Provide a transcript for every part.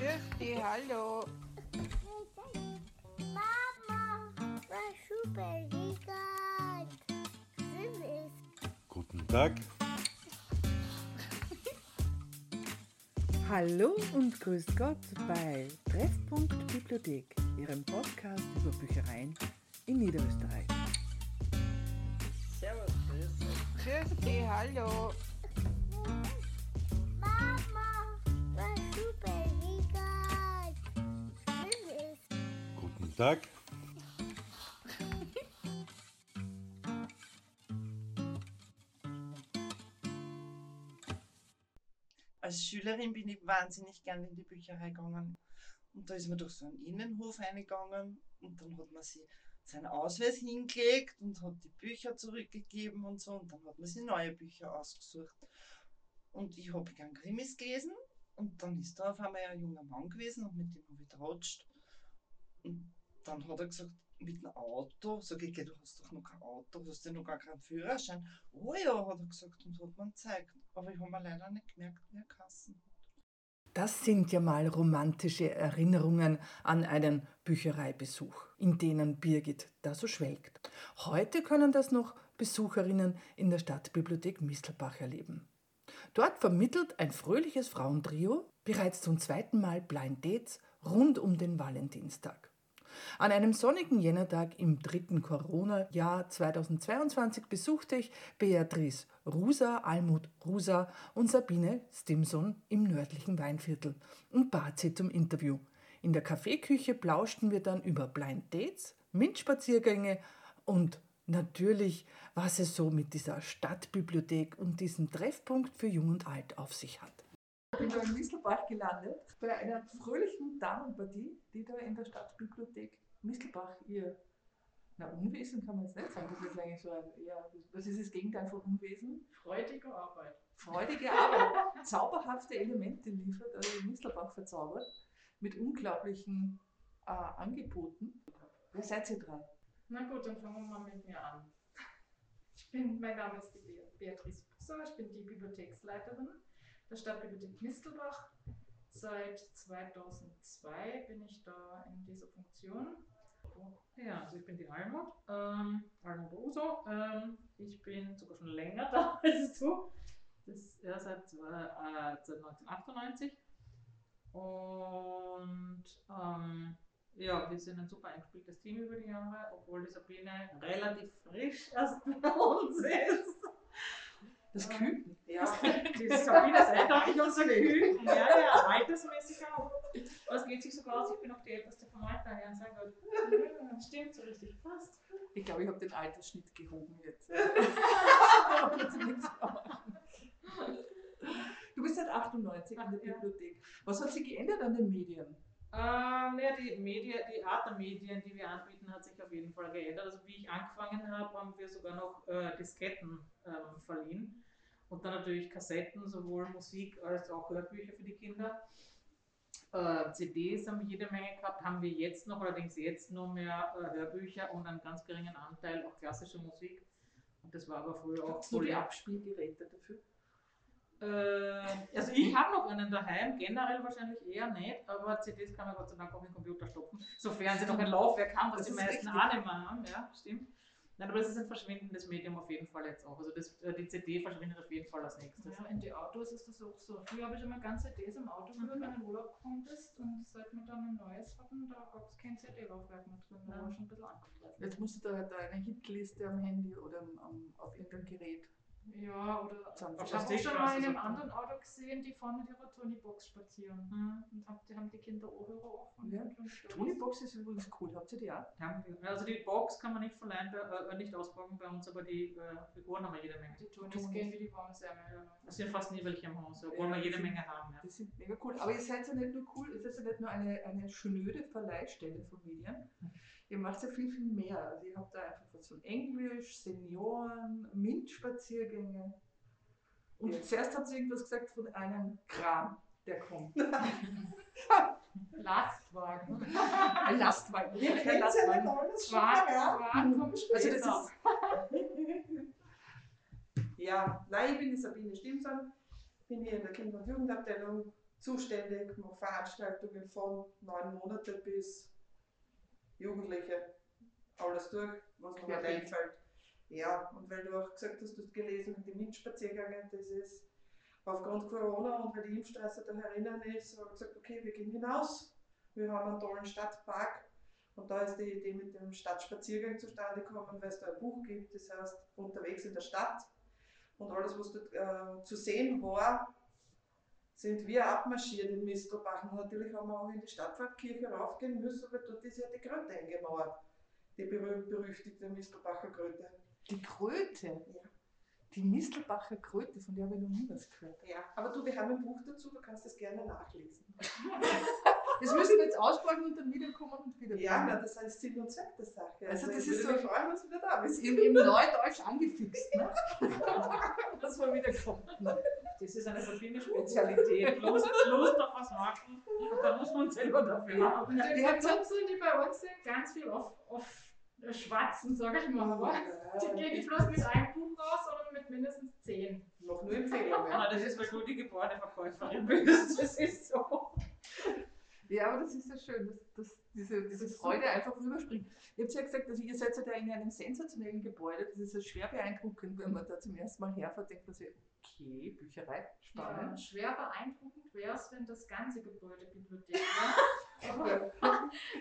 Grüß hallo. Mama, was super Guten Tag. Hallo und grüß Gott bei Treffpunkt Bibliothek, Ihrem Podcast über Büchereien in Niederösterreich. Servus, grüß Grüß hallo. Tag. als Schülerin bin ich wahnsinnig gern in die Bücherei gegangen. Und da ist man durch so einen Innenhof reingegangen und dann hat man sie seinen Ausweis hingelegt und hat die Bücher zurückgegeben und so und dann hat man sich neue Bücher ausgesucht. Und ich habe gern Krimis gelesen und dann ist da auf einmal ein junger Mann gewesen und mit dem habe ich getratscht. Und dann hat er gesagt, mit einem Auto, sag ich, du hast doch noch kein Auto, du hast ja noch gar keinen Führerschein. Oh ja, hat er gesagt und hat mir gezeigt. Aber ich habe mir leider nicht gemerkt, wie er Kassen hat. Das sind ja mal romantische Erinnerungen an einen Büchereibesuch, in denen Birgit da so schwelgt. Heute können das noch Besucherinnen in der Stadtbibliothek Mistelbach erleben. Dort vermittelt ein fröhliches Frauentrio bereits zum zweiten Mal Blind Dates rund um den Valentinstag. An einem sonnigen Jännertag im dritten Corona-Jahr 2022 besuchte ich Beatrice Rusa, Almut Rusa und Sabine Stimson im nördlichen Weinviertel und bat sie zum Interview. In der Kaffeeküche plauschten wir dann über Blind Dates, MINT-Spaziergänge und natürlich, was es so mit dieser Stadtbibliothek und diesem Treffpunkt für Jung und Alt auf sich hat. Ich bin da in Mistelbach gelandet, bei einer fröhlichen Damenpartie, die da in der Stadtbibliothek Mistelbach ihr, na Unwesen kann man jetzt nicht sagen, das ist eigentlich so ein, ja, was ist das Gegenteil von Unwesen? Freudige Arbeit. Freudige Arbeit, zauberhafte Elemente liefert, also in Mistelbach verzaubert, mit unglaublichen äh, Angeboten. Wer seid ihr drei? Na gut, dann fangen wir mal mit mir an. Ich bin, mein Name ist Beatrice Busser, ich bin die Bibliotheksleiterin der Stadtbibliothek Mistelbach. Seit 2002 bin ich da in dieser Funktion. Ja, also ich bin die Almut, ähm, Almut Uso. Ähm, ich bin sogar schon länger da als du. Das ist ja seit, äh, seit 1998. Und ähm, ja, wir sind ein super eingespieltes Team über die Jahre, obwohl die Sabine relativ frisch erst bei uns ist. Das Küken. Ja, die Sabine ist eindeutig unser Küken. Ja, ja, altersmäßig auch. Aber es geht sich sogar aus, ich bin auch die älteste vom Alter her. Sehr gut. Stimmt, so richtig passt. Ich glaube, ich habe den Altersschnitt gehoben jetzt. du bist seit 98 in der Bibliothek. Was hat sich geändert an den Medien? Ähm, ja, die, Medien, die Art der Medien, die wir anbieten, hat sich auf jeden Fall geändert. Also wie ich angefangen habe, haben wir sogar noch äh, Disketten ähm, verliehen. Und dann natürlich Kassetten, sowohl Musik als auch Hörbücher für die Kinder. Äh, CDs haben wir jede Menge gehabt, haben wir jetzt noch, allerdings jetzt nur mehr äh, Hörbücher und einen ganz geringen Anteil auch klassische Musik. Und das war aber früher auch so die Abspielgeräte dafür? Äh, also ich habe noch einen daheim, generell wahrscheinlich eher nicht, aber CDs kann man Gott sei Dank auch im Computer stopfen, sofern sie noch ein Laufwerk haben, was das die meisten auch nicht mehr haben, ja, stimmt. Nein, aber es ist ein verschwindendes Medium auf jeden Fall jetzt auch. Also das, äh, die CD verschwindet auf jeden Fall als nächstes. Ja, in die Autos ist das auch so. Früher habe ich immer ganz CDs im Auto gehört, mhm. wenn du in Urlaub gekommen bist. Und seit wir dann ein neues hatten, da gab es kein CD-Laufwerk mehr drin. Da war schon ein bisschen angefressen. Jetzt musst du da deine Hitliste am Handy oder am, auf irgendeinem Gerät ja, oder ich habe auch schon mal in einem anderen Auto gesehen, die fahren mit ihrer Tony-Box spazieren. Mhm. Und hab, die haben die Kinder Ohrhörer offen. Ja. Tony-Box ist übrigens cool. Habt ihr die auch? Wir. Also die Box kann man nicht verleihen, äh, nicht ausbauen bei uns, aber die äh, Figuren haben wir jede Menge. Die Tonys gehen wie die warme Semmel. Es sind fast nie welche im Haus, obwohl ja, wir jede sind, Menge haben. Ja. Die sind mega cool. Aber ihr seid ja nicht nur cool, ihr seid ja nicht nur eine, eine schnöde Verleihstelle von Medien. Ihr macht ja viel, viel mehr. Also ihr habt da einfach was von Englisch, Senioren, MINT-Spaziergänge. Und ja. zuerst hat sie irgendwas gesagt von einem Kran, der kommt. Lastwagen. Ein Lastwagen. Wir kennen Lastwagen. Wagen kommt Also das ist ja, nein, ich bin die Sabine Stimson, bin hier in der Kinder- und Jugendabteilung zuständig, mache Veranstaltungen von neun Monate bis Jugendliche. Alles durch, was mir halt einfällt. Ja, und weil du auch gesagt hast, du hast gelesen mit den MINT-Spaziergängen, das ist aufgrund Corona und weil die Impfstraße da herinnen ist, habe ich gesagt, okay, wir gehen hinaus. Wir haben einen tollen Stadtpark und da ist die Idee mit dem Stadtspaziergang zustande gekommen, weil es da ein Buch gibt, das heißt Unterwegs in der Stadt. Und alles, was dort äh, zu sehen war, sind wir abmarschiert in Mistelbach. Und natürlich haben wir auch in die Stadtpfarrkirche raufgehen müssen, weil dort ist ja die Kröte eingemauert. Die berühmt-berüchtigte Mistelbacher Kröte. Die Kröte, Ja. die Mistelbacher Kröte, von der habe ich noch nie was gehört. ja. Aber du, wir haben ein Buch dazu, du kannst das gerne nachlesen. Das müssen wir jetzt aussprechen und dann wiederkommen und wieder. Ja, na, das ist Sinn und Zweck der Sache. Also das ich ist so- mich freuen, du wieder da bist. Im, im Neudeutsch angefixt, ne? Das war wieder kommt. Das ist eine Sabine Spezialität. Lust, Lust auf was machen. Und da muss man selber dafür haben. Die, Die Nutzen, die bei uns sind, ganz viel auf, auf Schwatzen, sag ich mal. Aber die gehen nicht bloß mit einem Buch raus, sondern mit mindestens zehn. Noch nur Empfehlungen. Ah, das ist, weil du die Gebäudeverkäuferin bist. Das ist so. Ja, aber das ist ja schön, dass, dass diese, diese Freude einfach rüberspringt. Ihr habt ja gesagt, also ihr seid ja da in einem sensationellen Gebäude. Das ist ja schwer beeindruckend, wenn man da zum ersten Mal herfährt, denkt man sich, okay, Bücherei, Ja, spannend. schwer beeindruckend wäre es, wenn das ganze Gebäude Bibliothek wäre. Aber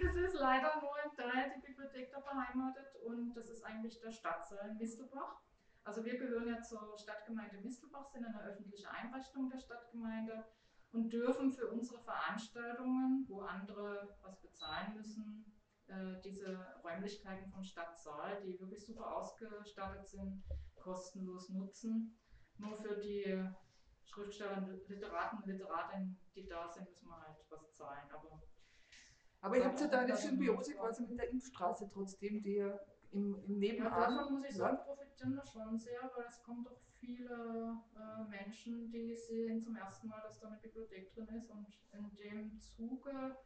es ist leider nur ein Teil der Bibliothek da beheimatet und das ist eigentlich der Stadtsaal Mistelbach. Also wir gehören ja zur Stadtgemeinde Mistelbach, sind eine öffentliche Einrichtung der Stadtgemeinde und dürfen für unsere Veranstaltungen, wo andere was bezahlen müssen, äh, diese Räumlichkeiten vom Stadtsaal, die wirklich super ausgestattet sind, kostenlos nutzen. Nur für die Schriftsteller, Literaten, Literatinnen, die da sind, müssen wir halt was zahlen. Aber Aber ihr habt ja da eine Ja, Symbiose ja. quasi mit der Impfstraße trotzdem, die ja im, im ja, Nebenan. davon muss ich ja, sagen, profitieren wir schon sehr, weil es kommen doch viele äh, Menschen, die sehen zum ersten Mal, dass da eine Bibliothek drin ist und in dem Zuge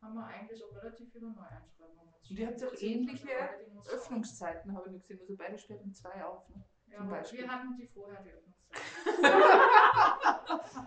haben wir eigentlich auch relativ viele Neueinschreibungen. Und ihr habt ja auch ähnliche. Öffnungszeiten, habe ich gesehen. Also beide um zwei auf. Ne? Ja, zum aber Beispiel. wir hatten die vorher, die.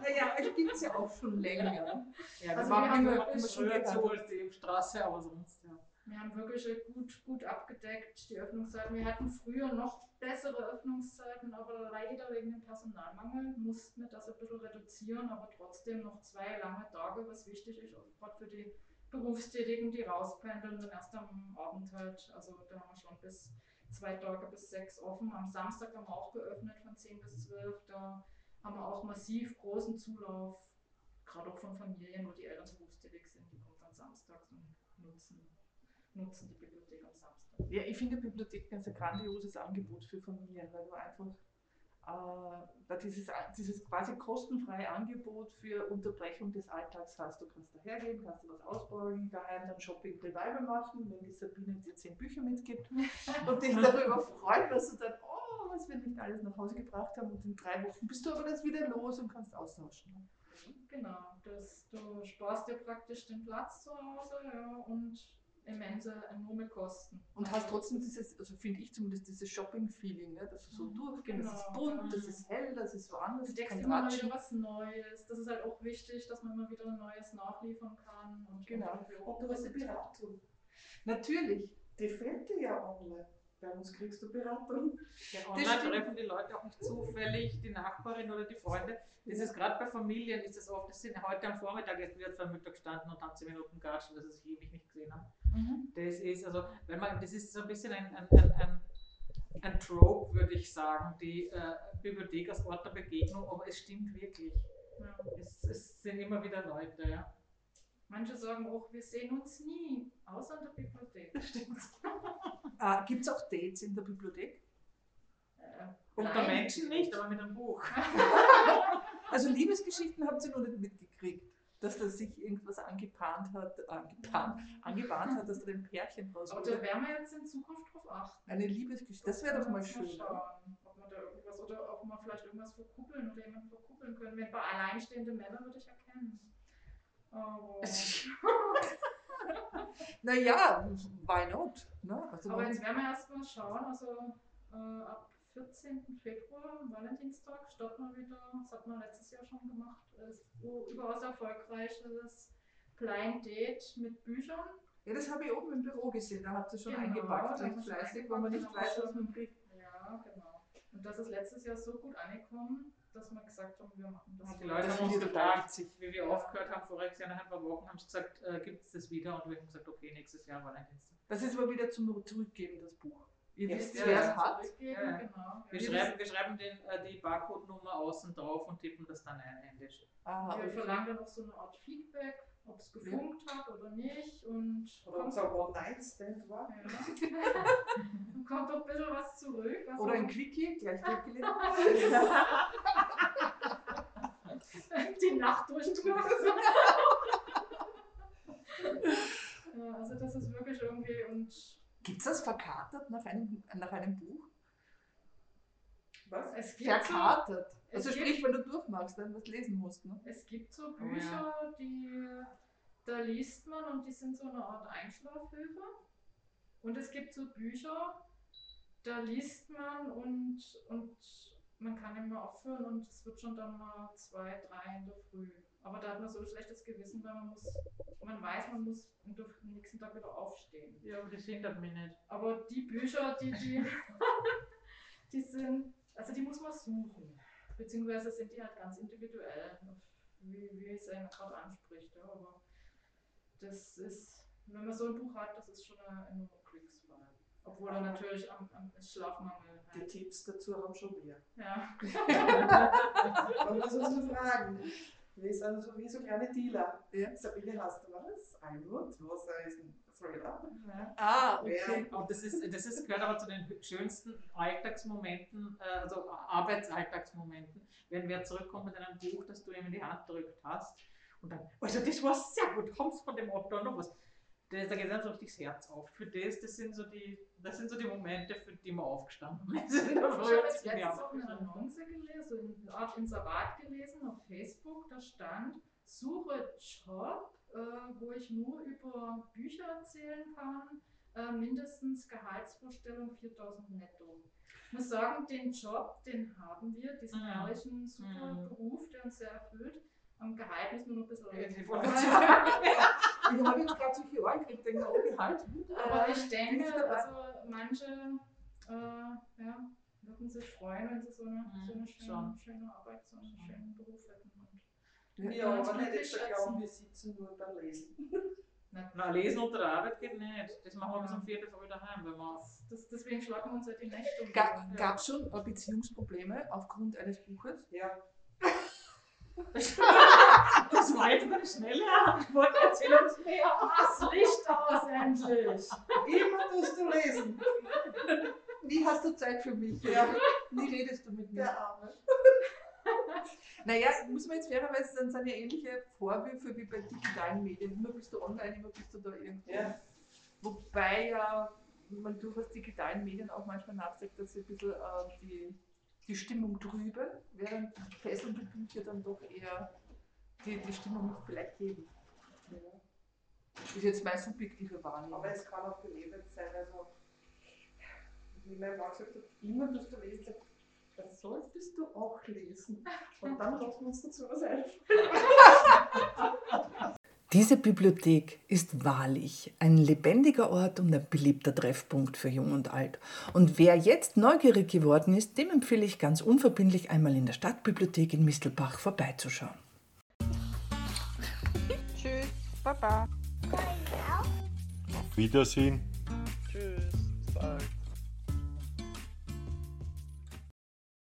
Naja, es gibt es ja auch schon länger. Ja, wir Also waren wir haben immer, immer schon gehabt. zu als die Impfstraße, aber sonst, ja. Wir haben wirklich gut, gut abgedeckt, die Öffnungszeiten. Wir hatten früher noch bessere Öffnungszeiten, aber leider wegen dem Personalmangel mussten wir das ein bisschen reduzieren, aber trotzdem noch zwei lange Tage, was wichtig ist, auch gerade für die Berufstätigen, die rauspendeln, dann erst am Abend halt. Also da haben wir schon bis zwei Tage bis sechs offen. Am Samstag haben wir auch geöffnet von 10 bis 12. Da haben wir auch massiv großen Zulauf, gerade auch von Familien, wo die Eltern berufstätig sind. Die kommen dann samstags und nutzen, nutzen die Bibliothek am Samstag. Ja, ich finde Bibliotheken ist ein grandioses Angebot für Familien, weil du einfach dieses, dieses quasi kostenfreie Angebot für Unterbrechung des Alltags hast. Du kannst dahergehen, kannst du was ausbauen, daheim dann Shopping Revival machen, wenn die Sabine dir zehn Bücher mitgibt und dich darüber freuen, dass du dann, oh, was wir nicht alles nach Hause gebracht haben und in drei Wochen bist du aber das wieder los und kannst austauschen. Genau, das, du sparst dir praktisch den Platz zu Hause ja, und immense, enorme Kosten. Und hast trotzdem dieses, also finde ich zumindest dieses Shopping-Feeling, ne? dass du so durchgehst, das ist Genau, bunt, das ist hell, das ist woanders, Du das ist entdeckst kein immer mal wieder was Neues. Das ist halt auch wichtig, dass man immer wieder Neues nachliefern kann. Und Genau. Und du hast eine Beratung. Natürlich. Die fehlt dir ja online. Bei uns kriegst du Beratung. Ja, online treffen die Leute auch nicht zufällig, die Nachbarin oder die Freunde. Das ist gerade bei Familien, ist es oft, das sind heute am Vormittag erst wieder zwei Mütter gestanden und haben zehn Minuten gequatscht, dass sie sich ewig nicht gesehen haben. Mhm. Das ist also, wenn man, das ist so ein bisschen ein, ein, ein, ein, ein Trope, würde ich sagen, die äh, Bibliothek als Ort der Begegnung, aber es stimmt wirklich. Ja. Es, es sind immer wieder Leute, ja. Manche sagen auch, wir sehen uns nie, außer in der Bibliothek. Ah, Gibt es auch Dates in der Bibliothek? Äh, Unter nein. Menschen nicht, aber mit einem Buch. Also Liebesgeschichten habt ihr noch nicht mitgekriegt, dass da sich irgendwas angebahnt hat, angebahnt, angebahnt hat, dass da ein Pärchen raus Aber da werden wir jetzt in Zukunft drauf achten. Eine Liebesgeschichte, das wäre doch mal schön. oder? Schauen, ob wir da irgendwas oder ob wir vielleicht irgendwas verkuppeln oder jemanden verkuppeln können. Wenn bei alleinstehende Männer würde ich erkennen. Aber, Naja, why not? Ne? Also aber jetzt werden wir erstmal schauen, also äh, ab 14. Februar, Valentinstag, starten wir wieder, das hat man letztes Jahr schon gemacht, das überaus erfolgreiches Blind Date mit Büchern. Ja, das habe ich oben im Büro gesehen, da habt ihr schon Genau, eingepackt, recht haben wir fleißig, weil man nicht weiß, haben was wir man kriegt. Ja, genau. Und das ist letztes Jahr so gut angekommen, dass wir gesagt haben, wir machen das. Und die Leute Das haben uns gefragt, wie wir aufgehört haben, voriges Jahr nach ein paar Wochen, haben sie gesagt, äh, gibt es das wieder? Und wir haben gesagt, okay, nächstes Jahr Valentinstag. Das ist aber wieder zum Zurückgeben, das Buch. Ihr Ja, wisst, ja, wer es hat. Zurückgeben, Ja, genau. Wir schreiben, wir schreiben den, äh, die Barcode-Nummer außen drauf und tippen das dann ein händisch. Aha, Wir okay. verlangen dann auch so eine Art Feedback, ob es gefunkt hat oder nicht. Und Oder kommt, unser One-Night-Stand war. ja. kommt doch ein bisschen was zurück. Was Oder auch- ein Quickie, gleich weggelegt. die Nacht durchgemacht. ja, also das ist wirklich irgendwie und Gibt es das verkatert nach einem, nach einem Buch? Was? es gibt, so, Verkatert. es Also gibt- sprich, wenn du durchmachst, dann was lesen musst. Ne? es gibt so Oh ja. Bücher, die da liest man und die sind so eine Art Einschlafhilfe. Und es gibt so Bücher, da liest man und, und man kann immer aufhören und es wird schon dann mal zwei, drei in der Früh. Aber da hat man so ein schlechtes Gewissen, weil man muss, man weiß, man muss am nächsten Tag wieder aufstehen. Ja, aber das hindert mich nicht. Aber die Bücher, die, die, die sind, also die muss man suchen. Beziehungsweise sind die halt ganz individuell, wie, wie es einen gerade anspricht. Ja. Aber das ist, wenn man so ein Buch hat, das ist schon eine enorme Glückswahl. Obwohl er natürlich am, am Schlafmangel Die halt. Tipps dazu haben schon wir. Ja. Man muss uns nur fragen. Wir sind so wie so kleine Dealer. Ja. Sabine, hast du was? Almut, was ist ein Thriller? ja. Ah, okay. Und das, ist, das ist, gehört aber zu den schönsten Alltagsmomenten, äh, also Arbeitsalltagsmomenten, wenn wer zurückkommt mit einem Buch, das du ihm in die Hand gedrückt hast. Und dann, also das war sehr gut, haben von dem Autor noch was. Da da geht dann so richtig das Herz auf. Für das, das sind so die, das sind so die Momente, für die man aufgestanden ist. in der Ich habe letztens auch eine. Annonce gelesen, so eine Art Inserat gelesen auf Facebook. Da stand, suche Job, äh, wo ich nur über Bücher erzählen kann, äh, mindestens Gehaltsvorstellung 4000 netto. Ich muss sagen, den Job, den haben wir, diesen Mhm. herrlichen, super Mhm. Beruf, der uns sehr erfüllt. Am Gehalt müssen wir noch ein bisschen reden. ich habe jetzt gerade solche Ohren gekriegt, denke, oh, Gehalt. Aber ich denke, also manche äh, ja, würden sich freuen, wenn sie so eine, so eine Mhm, schöne, schöne Arbeit, so einen schönen Beruf hätten. Und Ja, aber nicht jetzt glauben, wir sitzen nur beim Lesen. Na, lesen unter der Arbeit geht nicht. Das machen wir bis um 4 Uhr daheim, wenn wir das, deswegen schlagen wir uns ja die Nächte um. Ga, Gab es schon Beziehungsprobleme aufgrund eines Buches? Ja. Das war jetzt eine schnelle Antwort. Erzähl uns mehr. Das Licht aus endlich! Immer tust du lesen. Wie hast du Zeit für mich? Ja. Nie redest du mit mir. Der Arme. Naja, muss man jetzt fairerweise sagen, sind ja ähnliche Vorwürfe wie bei digitalen Medien. Immer bist du online, immer bist du da irgendwo. Ja. Wobei ja man durchaus digitalen Medien auch manchmal nachsagt, dass sie ein bisschen äh, die, die Stimmung trüben, während fesselnde Bücher dann doch eher die, die Stimmung vielleicht heben. Ja. Das ist jetzt meine subjektive Wahrnehmung. Aber es kann auch belebt sein. Also, wie mein Mann gesagt hat, immer tust du lesen. Das solltest du auch lesen. Und dann lassen wir uns dazu was einfallen. Diese Bibliothek ist wahrlich ein lebendiger Ort und ein beliebter Treffpunkt für Jung und Alt. Und wer jetzt neugierig geworden ist, dem empfehle ich ganz unverbindlich einmal in der Stadtbibliothek in Mistelbach vorbeizuschauen. Tschüss, Baba. Auf Wiedersehen.